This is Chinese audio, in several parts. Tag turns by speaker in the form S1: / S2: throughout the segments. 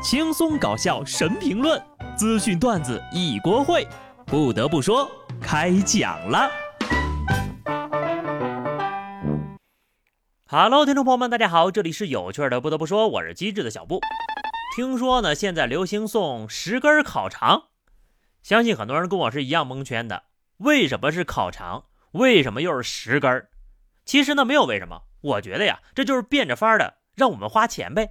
S1: 轻松搞笑神评论，资讯段子一锅烩。不得不说，开讲了。Hello，听众朋友们，大家好，这里是有趣的。不得不说，我是机智的小布。听说呢，现在流行送十根烤肠，相信很多人跟我是一样蒙圈的。为什么是烤肠？为什么又是十根？其实呢，没有为什么。我觉得呀，这就是变着法儿的让我们花钱呗。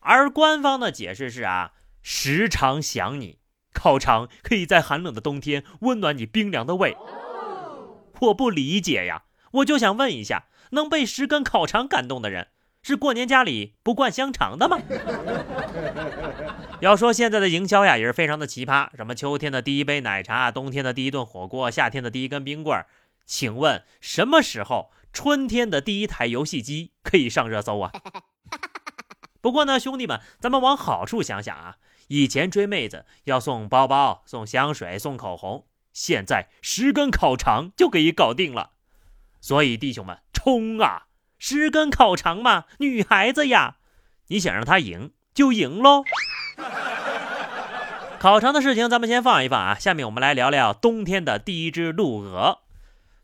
S1: 而官方的解释是啊，时常想你，烤肠可以在寒冷的冬天温暖你冰凉的胃。我不理解呀，我就想问一下，能被十根烤肠感动的人，是过年家里不灌香肠的吗？要说现在的营销呀，也是非常的奇葩，什么秋天的第一杯奶茶，冬天的第一顿火锅，夏天的第一根冰棍，请问什么时候春天的第一台游戏机可以上热搜啊？不过呢，兄弟们，咱们往好处想想啊。以前追妹子要送包包、送香水、送口红，现在十根烤肠就可以搞定了。所以弟兄们，冲啊！十根烤肠嘛，女孩子呀，你想让她赢就赢喽。烤肠的事情咱们先放一放啊，下面我们来聊聊冬天的第一只卤鹅。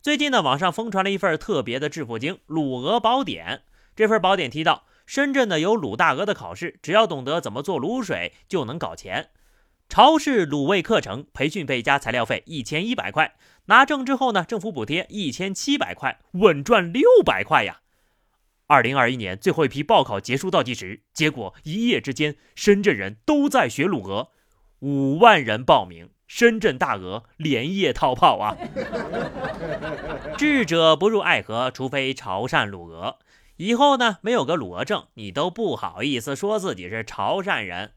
S1: 最近呢，网上疯传了一份特别的致富经《卤鹅宝典》，这份宝典提到。深圳呢有卤大鹅的考试，只要懂得怎么做卤水就能搞钱。潮式卤味课程培训费加材料费一千一百块，拿证之后呢，政府补贴一千七百块，稳赚六百块呀！二零二一年最后一批报考结束倒计时，结果一夜之间，深圳人都在学卤鹅，五万人报名，深圳大鹅连夜逃跑啊！智者不入爱河，除非潮汕卤鹅。以后呢，没有个卤鹅证，你都不好意思说自己是潮汕人。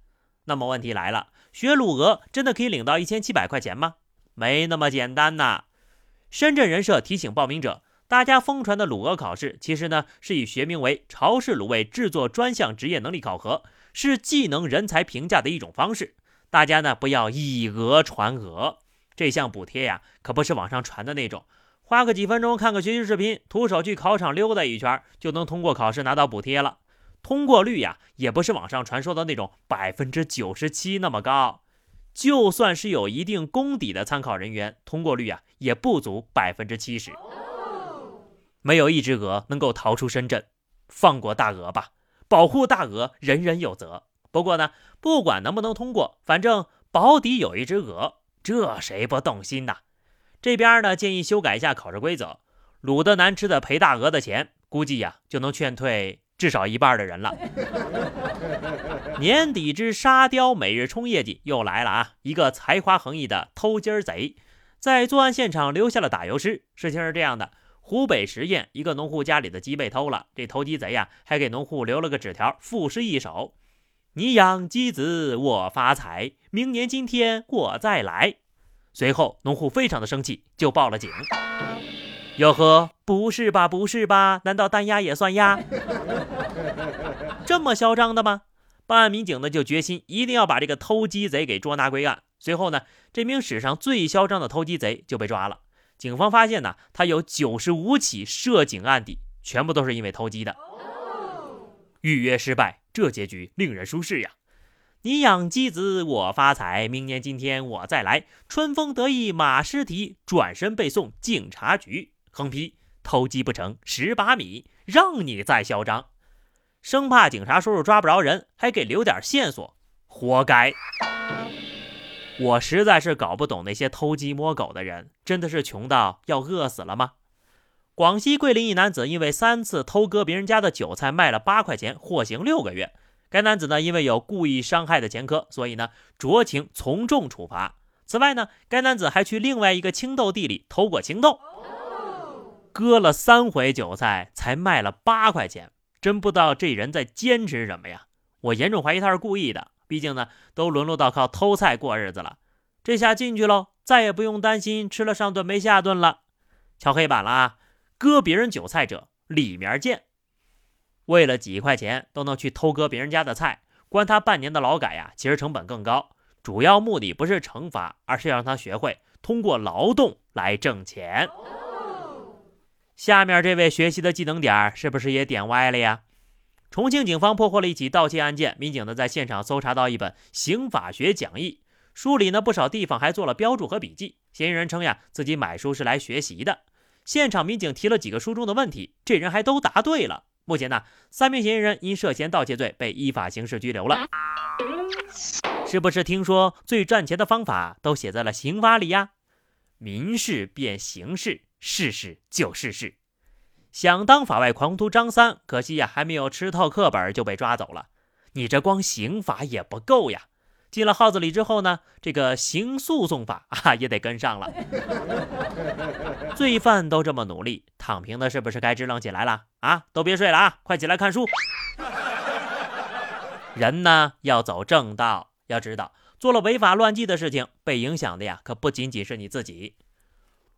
S1: 那么问题来了，学卤鹅真的可以领到一千七百块钱吗？没那么简单呐！深圳人社提醒报名者，大家疯传的卤鹅考试，其实呢是以学名为潮式卤味制作专项职业能力考核，是技能人才评价的一种方式。大家呢不要以讹传讹，这项补贴呀，可不是网上传的那种。花个几分钟看个学习视频，徒手去考场溜达一圈，就能通过考试拿到补贴了。通过率呀，也不是网上传说的那种百分之九十七那么高。就算是有一定功底的参考人员，通过率啊也不足百分之七十。没有一只鹅能够逃出深圳，放过大鹅吧，保护大鹅，人人有责。不过呢，不管能不能通过，反正保底有一只鹅，这谁不动心呐？这边呢，建议修改一下考试规则，卤的难吃的赔大鹅的钱，估计呀就能劝退至少一半的人了。年底之沙雕每日冲业绩又来了啊！一个才华横溢的偷鸡儿贼，在作案现场留下了打油诗。事情是这样的：湖北十堰一个农户家里的鸡被偷了，这偷鸡贼呀还给农户留了个纸条，赋诗一首：你养鸡子我发财，明年今天我再来。随后，农户非常的生气，就报了警。哟呵，不是吧，不是吧？难道单鸭也算鸭？这么嚣张的吗？办案民警呢就决心一定要把这个偷鸡贼给捉拿归案。随后呢，这名史上最嚣张的偷鸡贼就被抓了。警方发现呢，他有九十五起涉警案底，全部都是因为偷鸡的。预约失败，这结局令人舒适呀。你养鸡子，我发财。明年今天我再来。春风得意马失蹄，转身被送警察局。横批：偷鸡不成蚀把米，让你再嚣张。生怕警察叔叔抓不着人，还给留点线索，活该。我实在是搞不懂那些偷鸡摸狗的人，真的是穷到要饿死了吗？广西桂林一男子因为三次偷割别人家的韭菜，卖了八块钱，获刑六个月。该男子呢，因为有故意伤害的前科，所以呢，酌情从重处罚。此外呢，该男子还去另外一个青豆地里偷过青豆，割了三回韭菜才卖了八块钱，真不知道这人在坚持什么呀！我严重怀疑他是故意的，毕竟呢，都沦落到靠偷菜过日子了。这下进去喽，再也不用担心吃了上顿没下顿了。敲黑板了啊！割别人韭菜者，里面见。为了几块钱都能去偷割别人家的菜，关他半年的劳改呀，其实成本更高。主要目的不是惩罚，而是要让他学会通过劳动来挣钱。下面这位学习的技能点是不是也点歪了呀？重庆警方破获了一起盗窃案件，民警呢在现场搜查到一本刑法学讲义，书里呢不少地方还做了标注和笔记。嫌疑人称呀，自己买书是来学习的。现场民警提了几个书中的问题，这人还都答对了。目前呢，三名嫌疑人因涉嫌盗窃罪被依法刑事拘留了。是不是听说最赚钱的方法都写在了刑法里呀？民事变刑事，事事就是事。想当法外狂徒张三，可惜呀，还没有吃透课本就被抓走了。你这光刑法也不够呀！进了号子里之后呢，这个刑诉讼法啊也得跟上了。罪犯都这么努力，躺平的是不是该支棱起来了啊？都别睡了啊，快起来看书。人呢要走正道，要知道做了违法乱纪的事情，被影响的呀可不仅仅是你自己。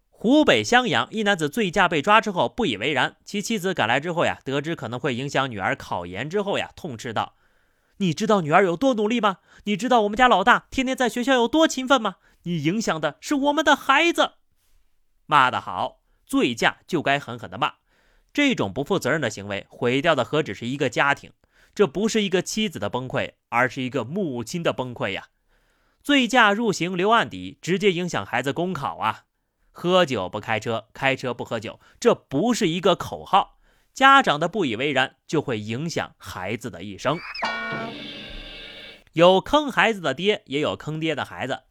S1: 湖北襄阳一男子醉驾被抓之后不以为然，其妻子赶来之后呀，得知可能会影响女儿考研之后呀，痛斥道。你知道女儿有多努力吗？你知道我们家老大天天在学校有多勤奋吗？你影响的是我们的孩子。骂得好，醉驾就该狠狠的骂。这种不负责任的行为，毁掉的何止是一个家庭？这不是一个妻子的崩溃，而是一个母亲的崩溃呀！醉驾入刑留案底，直接影响孩子公考啊！喝酒不开车，开车不喝酒，这不是一个口号。家长的不以为然，就会影响孩子的一生。有坑孩子的爹，也有坑爹的孩子。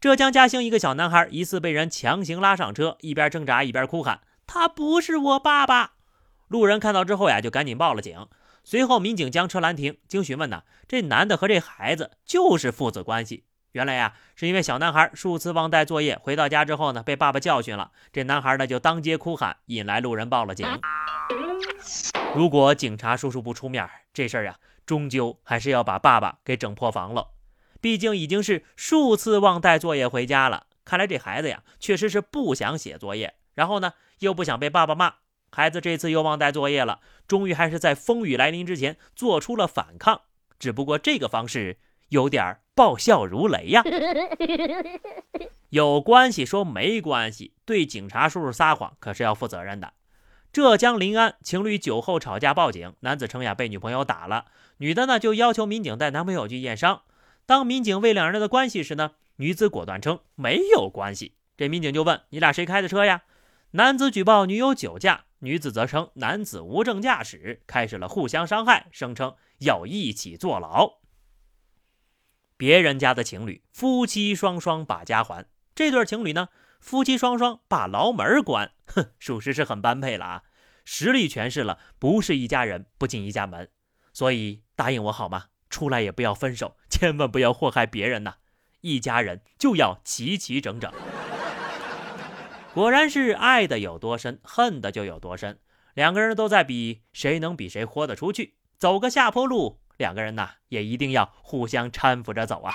S1: 浙江嘉兴一个小男孩疑似被人强行拉上车，一边挣扎一边哭喊：“他不是我爸爸！”路人看到之后呀，就赶紧报了警。随后民警将车拦停，经询问呢，这男的和这孩子就是父子关系。原来呀，是因为小男孩数次忘带作业，回到家之后呢，被爸爸教训了。这男孩呢就当街哭喊，引来路人报了警。如果警察叔叔不出面，这事儿呀，终究还是要把爸爸给整破防了。毕竟已经是数次忘带作业回家了。看来这孩子呀，确实是不想写作业，然后呢，又不想被爸爸骂。孩子这次又忘带作业了，终于还是在风雨来临之前做出了反抗。只不过这个方式有点爆笑如雷呀！有关系说没关系，对警察叔叔撒谎可是要负责任的。浙江临安情侣酒后吵架报警，男子称呀被女朋友打了，女的呢就要求民警带男朋友去验伤。当民警问两人的关系时呢，女子果断称没有关系。这民警就问你俩谁开的车呀？男子举报女友酒驾，女子则称男子无证驾驶，开始了互相伤害，声称要一起坐牢。别人家的情侣夫妻双双把家还，这对情侣呢，夫妻双双把牢门关，哼，属实是很般配了啊！实力诠释了不是一家人不进一家门，所以答应我好吗？出来也不要分手，千万不要祸害别人呐！一家人就要齐齐整整。果然是爱的有多深，恨的就有多深。两个人都在比谁能比谁豁得出去，走个下坡路。两个人呐，也一定要互相搀扶着走啊！